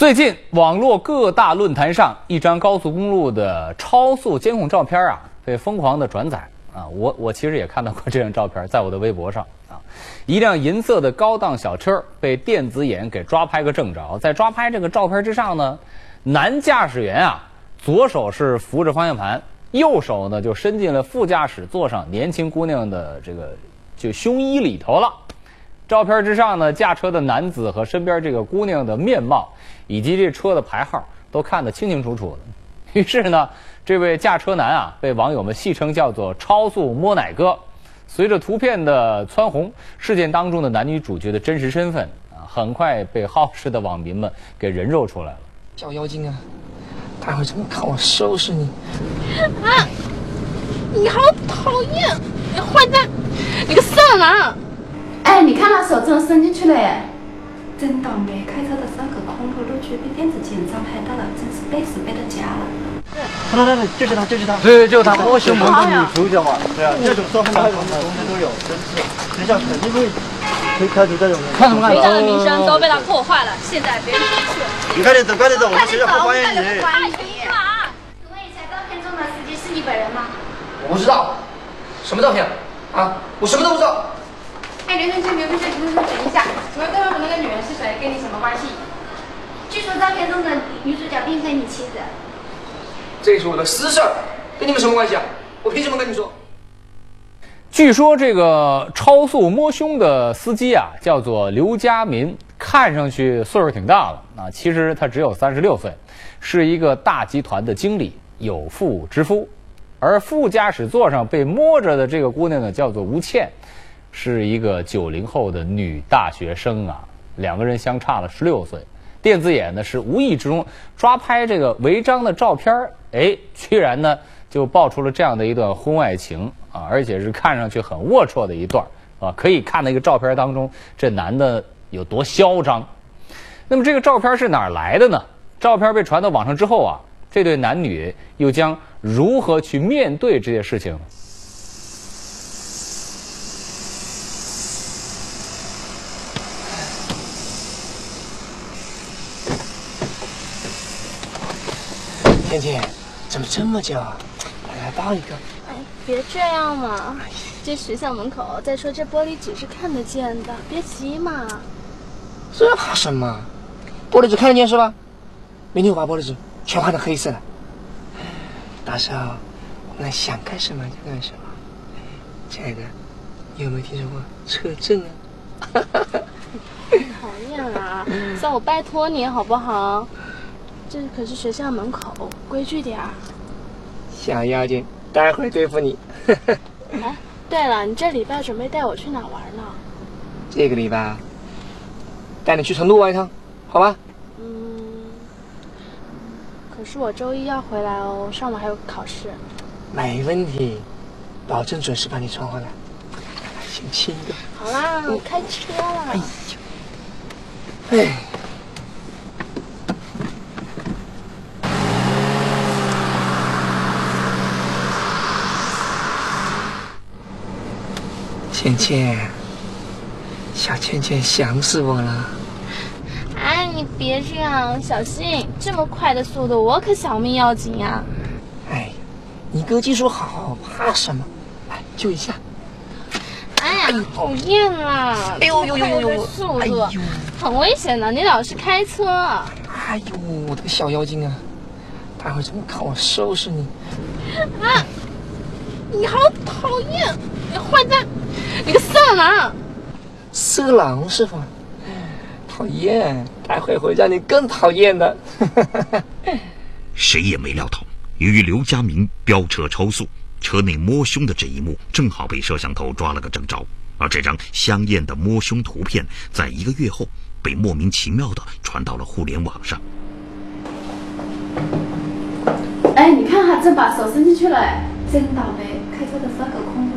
最近，网络各大论坛上一张高速公路的超速监控照片啊，被疯狂的转载啊。我我其实也看到过这张照片，在我的微博上啊。一辆银色的高档小车被电子眼给抓拍个正着，在抓拍这个照片之上呢，男驾驶员啊，左手是扶着方向盘，右手呢就伸进了副驾驶座上年轻姑娘的这个就胸衣里头了。照片之上呢，驾车的男子和身边这个姑娘的面貌，以及这车的牌号都看得清清楚楚的。于是呢，这位驾车男啊，被网友们戏称叫做“超速摸奶哥”。随着图片的蹿红，事件当中的男女主角的真实身份啊，很快被好事的网民们给人肉出来了。小妖精啊，待会怎么看我收拾你？啊！你好讨厌，你坏蛋，你个色狼！哎，你看他手真的伸进去了耶！真倒霉，开车的时候可空头路去被电子警察拍到了，真是背死背到家了。来来来，就是他，就是他。对，就是他，我胸门的女主角嘛。对啊，这种照片太多，东西都有，真是。学校肯定会会开除这种人。看什么看？学校的名声都被他破坏了，现在别人出去。你快点走，快点走，我们学校不欢迎你。欢迎你。请问一下，照片中的司机是你本人吗？我不知道，什么照片？啊，我什么都不知道。哎，刘先生，刘先生，刘先生，等一下，请问对面的那个女人是谁？跟你什么关系？据说照片中的女主角并非你妻子。这是我的私事儿，跟你们什么关系啊？我凭什么跟你说？据说这个超速摸胸的司机啊，叫做刘家民，看上去岁数挺大了啊，其实他只有三十六岁，是一个大集团的经理，有妇之夫。而副驾驶座上被摸着的这个姑娘呢，叫做吴倩。是一个九零后的女大学生啊，两个人相差了十六岁。电子眼呢是无意之中抓拍这个违章的照片哎，居然呢就爆出了这样的一段婚外情啊，而且是看上去很龌龊的一段啊。可以看那个照片当中，这男的有多嚣张。那么这个照片是哪儿来的呢？照片被传到网上之后啊，这对男女又将如何去面对这些事情？倩倩，怎么这么久？我来抱一个。哎，别这样嘛！这学校门口，再说这玻璃纸是看得见的，别急嘛。这怕什么？玻璃纸看得见是吧？明天我把玻璃纸全换成黑色的。到时候我们想干什么就干什么。亲爱的，你有没有听说过车震啊？讨厌啊！算我拜托你好不好？这可是学校门口，规矩点儿。小妖精，待会儿对付你。哎，对了，你这礼拜准备带我去哪玩呢？这个礼拜，带你去成都玩一趟，好吧？嗯。可是我周一要回来哦，上午还有考试。没问题，保证准时把你送回来。先亲一个。好啦，开车了。哎呦，哎。倩倩，小倩倩想死我了。哎，你别这样，小心！这么快的速度，我可小命要紧呀。哎，你哥技术好，怕什么？来救一下。哎呀，讨厌啦！哎呦呦呦呦！速度很危险的，你老是开车。哎呦，我的个小妖精啊！待会怎么看我收拾你？啊！你好讨厌，你坏蛋！你个色狼！色狼是吧？讨厌，待会会让你更讨厌的。谁也没料到，由于刘家明飙车超速，车内摸胸的这一幕正好被摄像头抓了个正着。而这张香艳的摸胸图片，在一个月后被莫名其妙的传到了互联网上。哎，你看哈，真把手伸进去了，真倒霉！开车的时候可空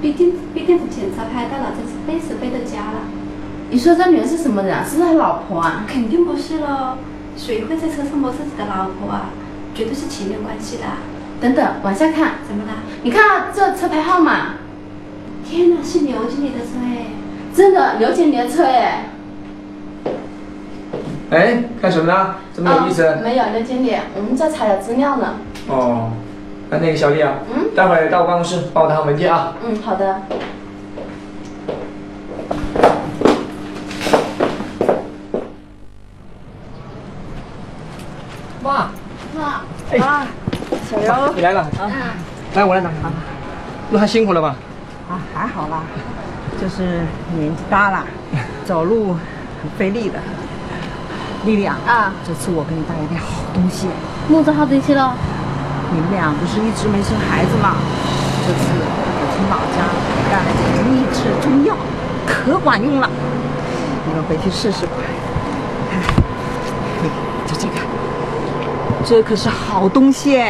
头路。被电被电子检查拍到了，真是背时背到家了。你说这女人是什么人？是不是他老婆啊？肯定不是喽，谁会在车上摸自己的老婆啊？绝对是情人关系的。等等，往下看，怎么了？你看这车牌号码。天哪，是刘经理的车哎！真的，刘经理的车哎！哎，看什么呢？这么有意思。啊没有，刘经理，我们在查找资料呢。哦，那那个小丽啊，嗯待会儿到我办公室帮我拿文件啊。嗯，好的。妈，妈，哎，小刘你来了。嗯，来，我来拿。路还辛苦了吧？啊，还好啦，就是年纪大了，走路很费力的。丽丽啊，啊，这次我给你带了点好东西。木子好东西了。你们俩不是一直没生孩子吗？这次我从老家带了点秘制中药，可管用了。你们回去试试吧。就这个，这可是好东西。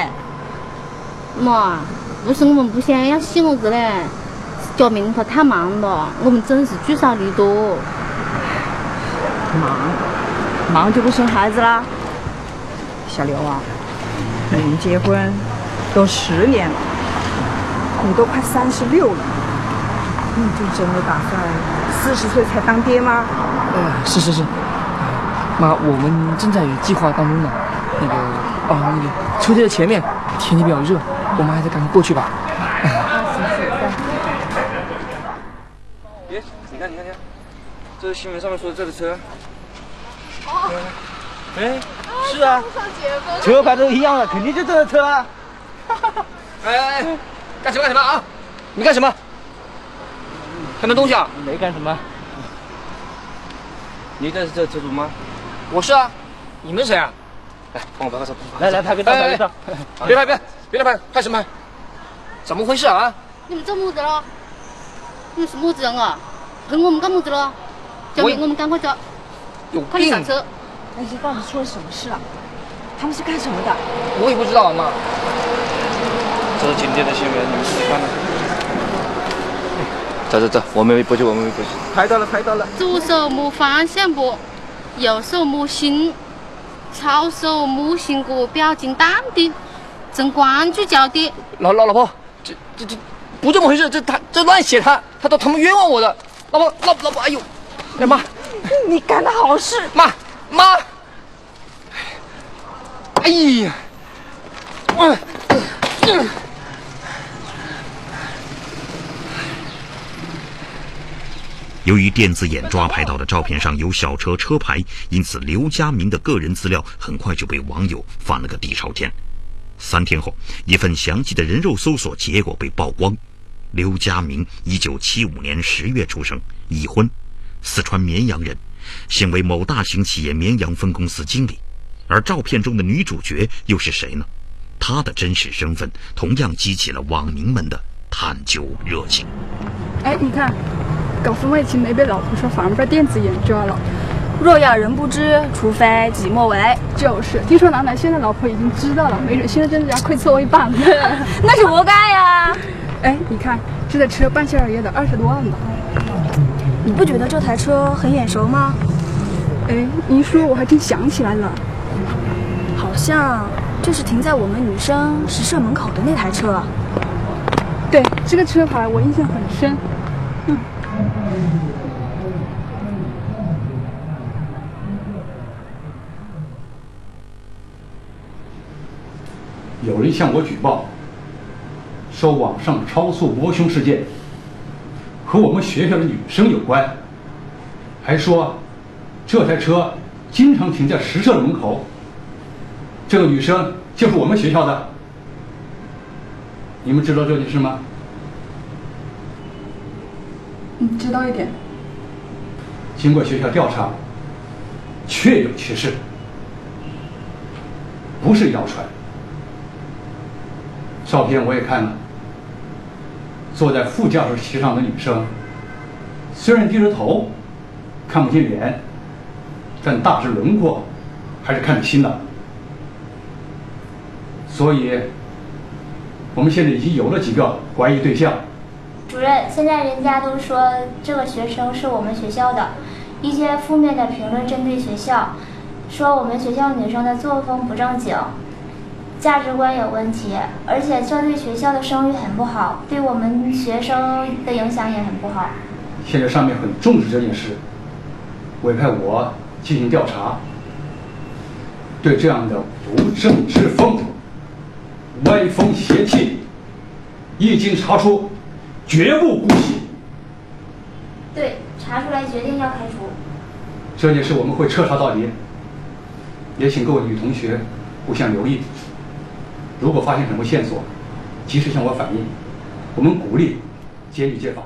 妈，不是我们不想要细伢子嘞，家明他太忙了，我们真是聚少离多。忙，忙就不生孩子啦。小刘啊，们结婚都十年了，你都快三十六了，你就真的打算四十岁才当爹吗？嗯，是是是。妈，我们正在计划当中呢。那个，哦，那个秋天的前面，天气比较热，我们还是赶快过去吧。别，你看，你看，你看，这是新闻上面说的这个车。哎，是啊，车牌都一样的，肯定就这个车啊。哎 哎哎，干什么干什么啊？你干什么？看那东西啊？没干什么。你这是这车主吗？我是啊。你们谁啊？来，帮我拍个照。来来，拍个照，拍个照。别拍，别别拍，拍什么拍？怎么回事啊？你们做么子了？你们是么子人啊？跟我们干么子了？小明，我我们赶快走，有病快点！上车。哎，这到底出了什么事啊？他们是干什么的？我也不知道啊，妈。这是今天的新闻，你们自己看吧。走走走，我们不去，我们不去。拍到了，拍到了。左手摸方向盘，右手摸心，操手摸心果，表情淡定，正关注焦点。老老老婆，这这这不这么回事，这他这乱写他，他都他们冤枉我的。老婆老老婆，哎呦，哎妈你干的好事！妈妈，哎呀，由于电子眼抓拍到的照片上有小车车牌，因此刘家明的个人资料很快就被网友翻了个底朝天。三天后，一份详细的人肉搜索结果被曝光。刘家明，一九七五年十月出生，已婚，四川绵阳人，现为某大型企业绵阳分公司经理。而照片中的女主角又是谁呢？她的真实身份同样激起了网民们的探究热情。哎，你看，搞婚外情没被老婆说，反而被电子眼抓了。若要人不知，除非己莫为。就是，听说楠楠现在老婆已经知道了，没准现在真的要亏错我一半。那是活该呀！哎，你看这台车半下来也得二十多万吧？你不觉得这台车很眼熟吗？哎，您一说我还真想起来了，好像就是停在我们女生食社门口的那台车。对，这个车牌我印象很深。嗯。有人向我举报，说网上超速摸胸事件和我们学校的女生有关，还说这台车经常停在实社门口。这个女生就是我们学校的，你们知道这件事吗？嗯，知道一点。经过学校调查，确有其事，不是谣传。照片我也看了，坐在副驾驶席上的女生，虽然低着头，看不见脸，但大致轮廓还是看得清的。所以，我们现在已经有了几个怀疑对象。主任，现在人家都说这个学生是我们学校的，一些负面的评论针对学校，说我们学校女生的作风不正经。价值观有问题，而且这对学校的声誉很不好，对我们学生的影响也很不好。现在上面很重视这件事，委派我进行调查，对这样的不正之风、歪风邪气，一经查出，绝不姑息。对，查出来决定要开除。这件事我们会彻查到底，也请各位女同学互相留意。如果发现什么线索，及时向我反映。我们鼓励监狱揭发。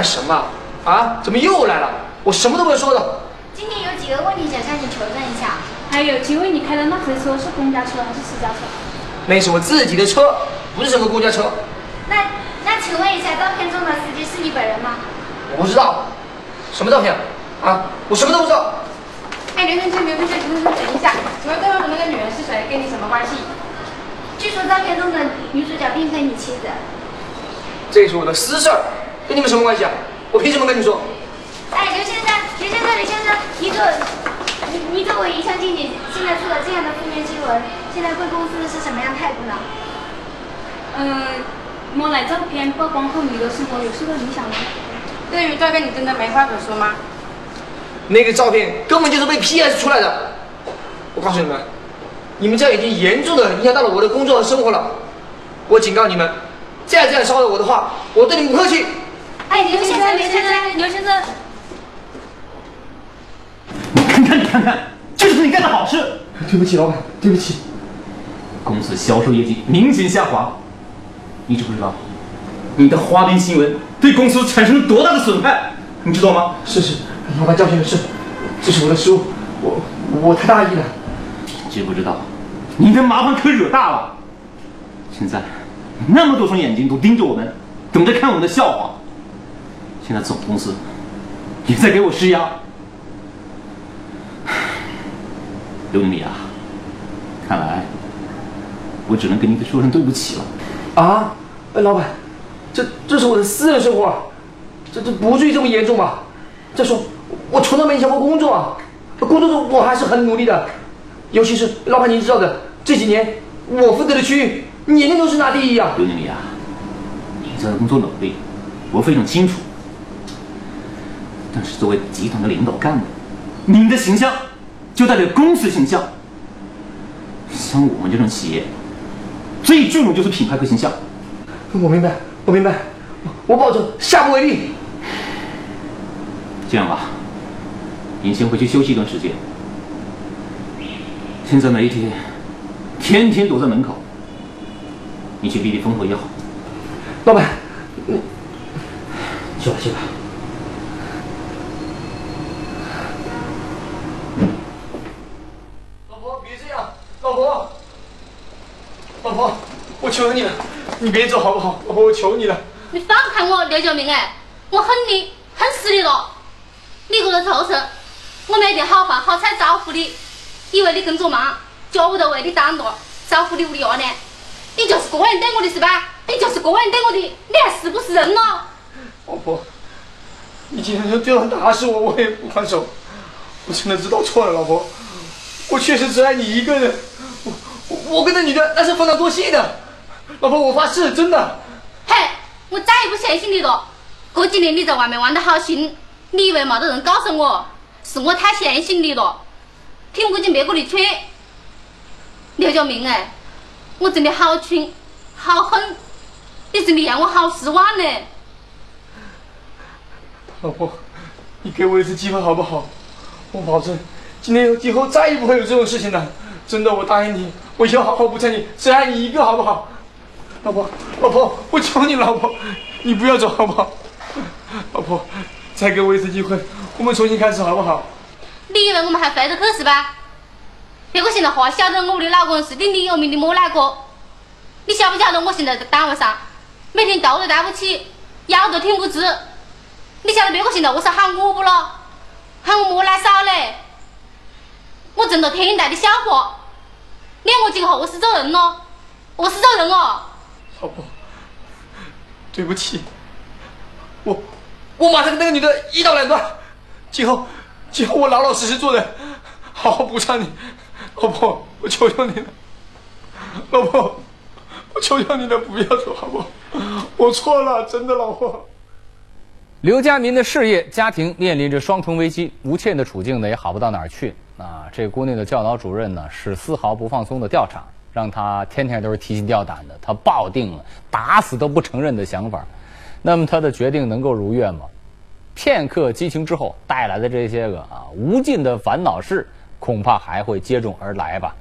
干什么？啊？怎么又来了？我什么都没说的。今天有几个问题想向你求证一下。还有，请问你开的那台车是公交车还是私家车？那是我自己的车，不是什么公交车。那那请问一下，照片中的司机是你本人吗？我不知道。什么照片？啊？我什么都不知道。哎，刘先生，刘先生，刘先生，等一下，请问对方的那个女人是谁？跟你什么关系？据说照片中的女主角并非你妻子。这是我的私事儿。跟你们什么关系啊？我凭什么跟你说？哎，刘先生，刘先生，刘先生，你作你你作为营销经理，现在出了这样的负面新闻，现在贵公司是什么样态度呢？嗯，摸来照片曝光后，你的生活有受到影响吗？对于照片，你真的没话可说吗？那个照片根本就是被 PS 出来的。我告诉你们，你们这样已经严重的影响到了我的工作和生活了。我警告你们，再这样骚扰我的话，我对你们不客气。哎，刘先生，刘先生，刘先生，你看看，你看看，这就是你干的好事。对不起，老板，对不起。公司销售业绩明显下滑，你知不知道？你的花边新闻对公司产生了多大的损害？你知道吗？是是，老板教训的是，这是我的失误，我我太大意了。知不知道？你的麻烦可惹大了。现在那么多双眼睛都盯着我们，等着看我们的笑话。现在总公司也在给我施压，刘经理啊，看来我只能跟您说声对不起了。啊，哎，老板，这这是我的私人生活，这这不至于这么严重吧？再说我从来没影响过工作啊，工作中我还是很努力的，尤其是老板您知道的，这几年我负责的区域年年都是拿第一啊。刘经理啊，你在工作努力，我非常清楚。但是作为集团的领导干部，您的形象就代表公司形象。像我们这种企业，最注重就是品牌和形象。我明白，我明白，我保证下不为例。这样吧，您先回去休息一段时间。现在媒体天天躲在门口，你去避避风头也好。老板，你去吧，去吧。我求你了，你别走好不好？老婆，我求你了。你放开我，刘九明哎，我恨你，恨死你了！你这个畜生，我没得好饭好菜招呼你，以为你工作忙，家务都为你担着，招呼你屋里伢呢？你就是这样对我的是吧？你就是这样对我的，你还是不是人咯？老婆，你今天就这样打死我，我也不还手。我真的知道错了，老婆，我确实只爱你一个人。我我跟那女的那是分了多细的，老婆，我发誓，真的。嘿，我再也不相信你了。这几年你在外面玩得好心，你以为没得人告诉我？是我太相信你了，听不进别个的劝。刘家明哎，我真的好蠢，好恨，你真的让我好失望呢。老婆，你给我一次机会好不好？我保证，今天以后再也不会有这种事情了。真的，我答应你。我以后好好补偿你，只爱你一个，好不好？老婆，老婆，我求你，老婆，你不要走好不好？老婆，再给我一次机会，我们重新开始好不好？你以为我们还回得去是吧？别个现在话晓得我的老公是鼎鼎有名的莫乃哥，你晓不晓得我现在在单位上，每天头都抬不起，腰都挺不直。你晓得别个现在为啥喊我不咯？喊我莫乃嫂嘞？我挣了天大的笑话，撵我今后我是走人咯，我是走人哦。老婆，对不起，我我马上跟那个女的一刀两断，今后今后我老老实实做人，好好补偿你。老婆，我求求你了，老婆，我求求你了，不要走好不好？我错了，真的，老婆。刘家民的事业、家庭面临着双重危机，吴倩的处境呢也好不到哪儿去。啊，这姑娘的教导主任呢是丝毫不放松的调查，让他天天都是提心吊胆的。他抱定了打死都不承认的想法。那么他的决定能够如愿吗？片刻激情之后带来的这些个啊无尽的烦恼事，恐怕还会接踵而来吧。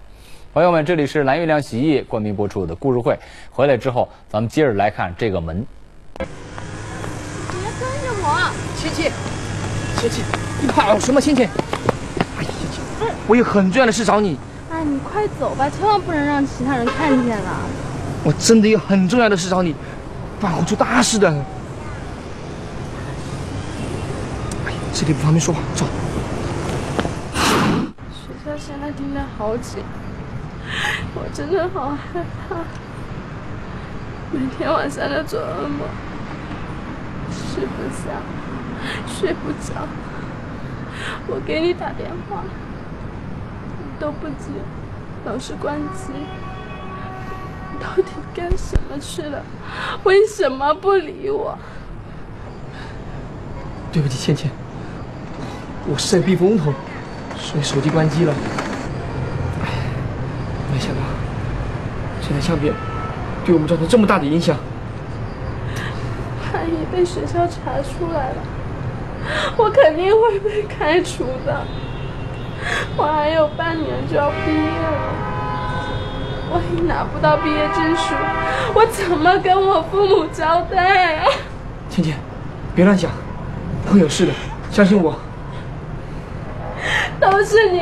朋友们，这里是蓝月亮洗衣冠名播出的故事会。回来之后，咱们接着来看这个门。别跟着我，芊芊，芊芊，你跑什么？亲戚，哎呀，芊芊，我有很重要的事找你。哎，你快走吧，千万不能让其他人看见了。我真的有很重要的事找你，不然会出大事的。哎，这里不方便说话，走。学校现在盯得好紧，我真的好害怕，每天晚上都做噩梦，吃不下，睡不着。我给你打电话，你都不接，老是关机。你到底干什么去了？为什么不理我？对不起，倩倩，我是在避风头，所以手机关机了。哎，没想到这台相片对我们造成这么大的影响。万一被学校查出来了，我肯定会被开除的。我还有半年就要毕业了，万一拿不到毕业证书，我怎么跟我父母交代啊？芊芊，别乱想，会有事的，相信我。都是你，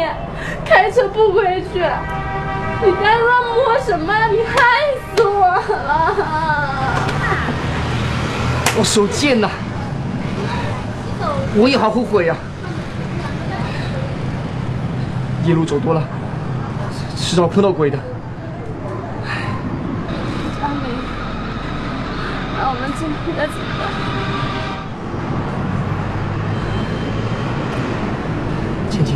开车不规矩，你在乱摸什么？你害死我了！我手贱呐，我也好后悔呀、夜路走多了，迟早碰到鬼的。阿明，那我们今天该怎么办？芊芊，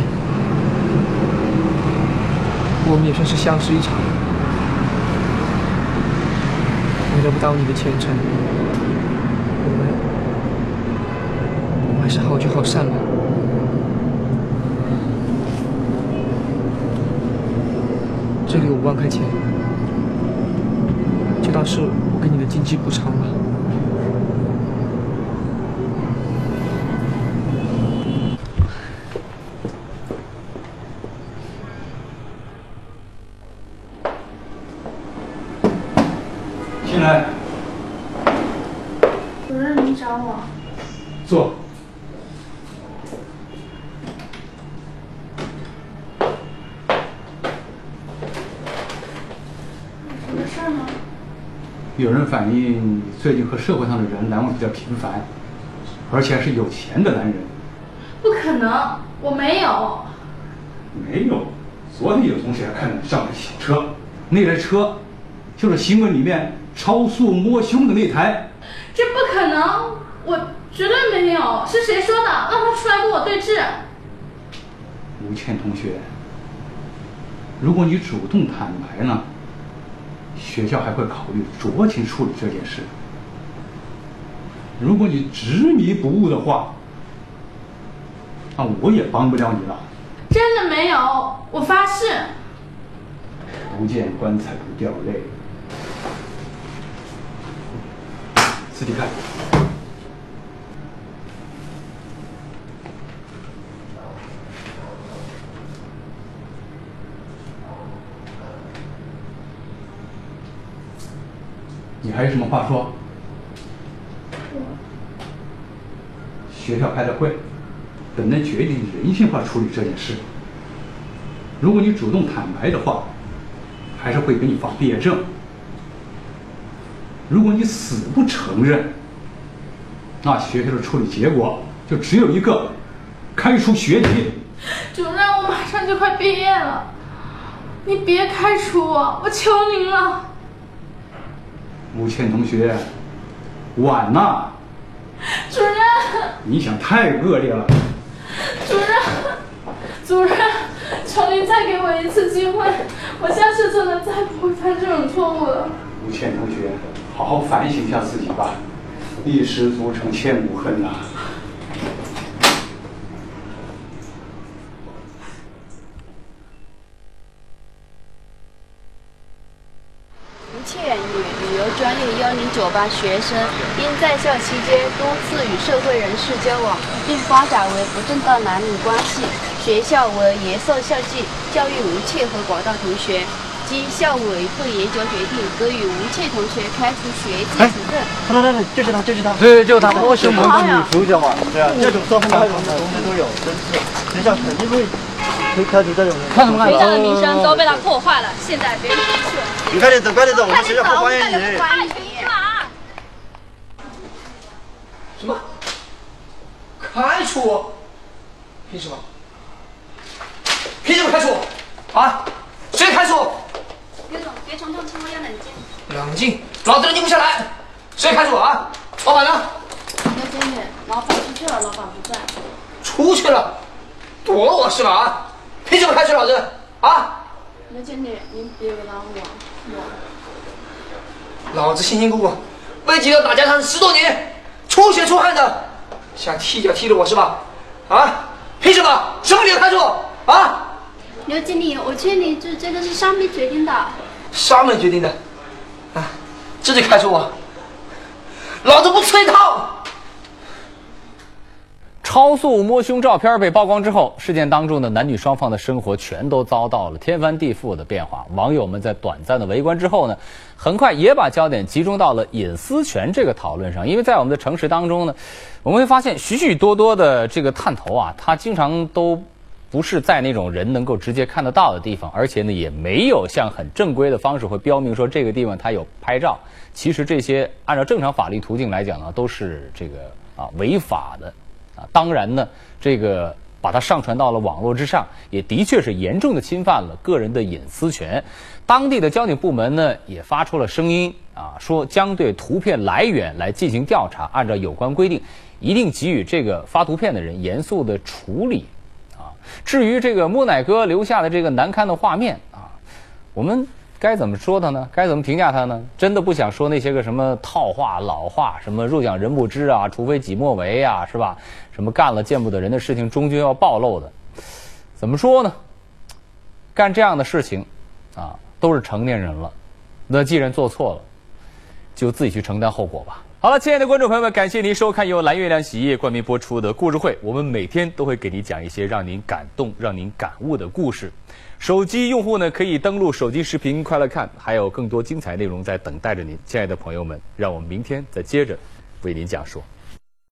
我们也算是相识一场，为了不耽误你的前程，我们我们还是好聚好散吧。这里有五万块钱，就当是我给你的经济补偿吧。进来，主任，您找我？坐。什么事儿吗？有人反映你最近和社会上的人来往比较频繁，而且还是有钱的男人。不可能，我没有。没有，昨天有同学还看到你上了小车，那台车就是新闻里面超速摸胸的那台。这不可能，我绝对没有。是谁说的？让他出来跟我对质。吴倩同学，如果你主动坦白呢，学校还会考虑酌情处理这件事。如果你执迷不悟的话，那我也帮不了你了。真的没有，我发誓。不见棺材不掉泪。自己看。你还有什么话说？学校开的会，本来决定人性化处理这件事。如果你主动坦白的话，还是会给你发毕业证。如果你死不承认，那学校的处理结果就只有一个，开除学籍。主任，我马上就快毕业了，你别开除我，我求您了。吴倩同学，晚了。主任，你想太恶劣了。主任，主任，求您再给我一次机会，我下次真的再不会犯这种错误了。吴倩同学，好好反省一下自己吧，一失足成千古恨呐。吴倩女，旅游专业幺零九班学生，因在校期间多次与社会人士交往，并发展为不正当男女关系，学校为严肃校纪，教育吴倩和广大同学。经校委会研究决定，给予吴倩同学开除学籍处分。来来来，就是他，就是他。对，就是他。我是门的女主角嘛，对啊，这种作风的同学都有，真是学校肯定会会开除这种人。看什么看？学校的名声都被他破坏了，现在别人出去了。你快点走，快点走，我们学校不欢迎你。什么？开除我？凭什么？凭什么开除我？啊？谁开除我？刘总，别冲动，千万要冷静。冷静，老子冷静不下来。谁开除我啊？老板呢？刘经理，老板出去了，老板不在。出去了？躲我是吧？啊？凭什么开除老子？啊？刘经理，您别为难我，我。老子辛辛苦苦为几个打江山十多年，出血出汗的，想踢脚踢了我是吧？啊？凭什么？什么理由开除我？啊？刘经理，我劝你，这这个是上面决定的。上面决定的，啊，这就开除我，老子不吃一套。超速摸胸照片被曝光之后，事件当中的男女双方的生活全都遭到了天翻地覆的变化。网友们在短暂的围观之后呢，很快也把焦点集中到了隐私权这个讨论上。因为在我们的城市当中呢，我们会发现许许多多的这个探头啊，它经常都不是在那种人能够直接看得到的地方，而且呢，也没有像很正规的方式会标明说这个地方它有拍照。其实这些按照正常法律途径来讲呢，都是这个啊违法的。啊，当然呢，这个把它上传到了网络之上，也的确是严重的侵犯了个人的隐私权。当地的交警部门呢，也发出了声音啊，说将对图片来源来进行调查，按照有关规定，一定给予这个发图片的人严肃的处理。啊，至于这个莫乃哥留下的这个难堪的画面啊，我们。该怎么说他呢？该怎么评价他呢？真的不想说那些个什么套话、老话，什么“若想人不知啊，除非己莫为”啊，是吧？什么干了见不得人的事情，终究要暴露的。怎么说呢？干这样的事情，啊，都是成年人了。那既然做错了，就自己去承担后果吧。好了，亲爱的观众朋友们，感谢您收看由蓝月亮洗衣液冠名播出的故事会。我们每天都会给您讲一些让您感动、让您感悟的故事。手机用户呢，可以登录手机视频快乐看，还有更多精彩内容在等待着您。亲爱的朋友们，让我们明天再接着为您讲述。